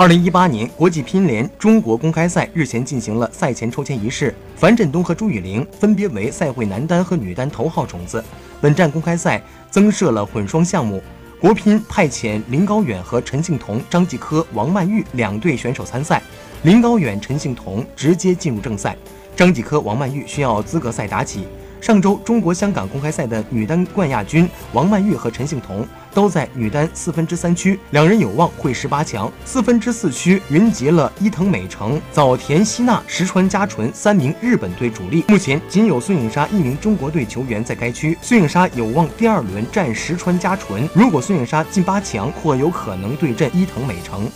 二零一八年国际乒联中国公开赛日前进行了赛前抽签仪式，樊振东和朱雨玲分别为赛会男单和女单头号种子。本站公开赛增设了混双项目，国乒派遣林高远和陈幸同、张继科、王曼玉两队选手参赛，林高远、陈幸同直接进入正赛，张继科、王曼玉需要资格赛打起。上周中国香港公开赛的女单冠亚军王曼玉和陈幸同都在女单四分之三区，两人有望会师八强。四分之四区云集了伊藤美诚、早田希娜、石川佳纯三名日本队主力，目前仅有孙颖莎一名中国队球员在该区。孙颖莎有望第二轮战石川佳纯，如果孙颖莎进八强，或有可能对阵伊藤美诚。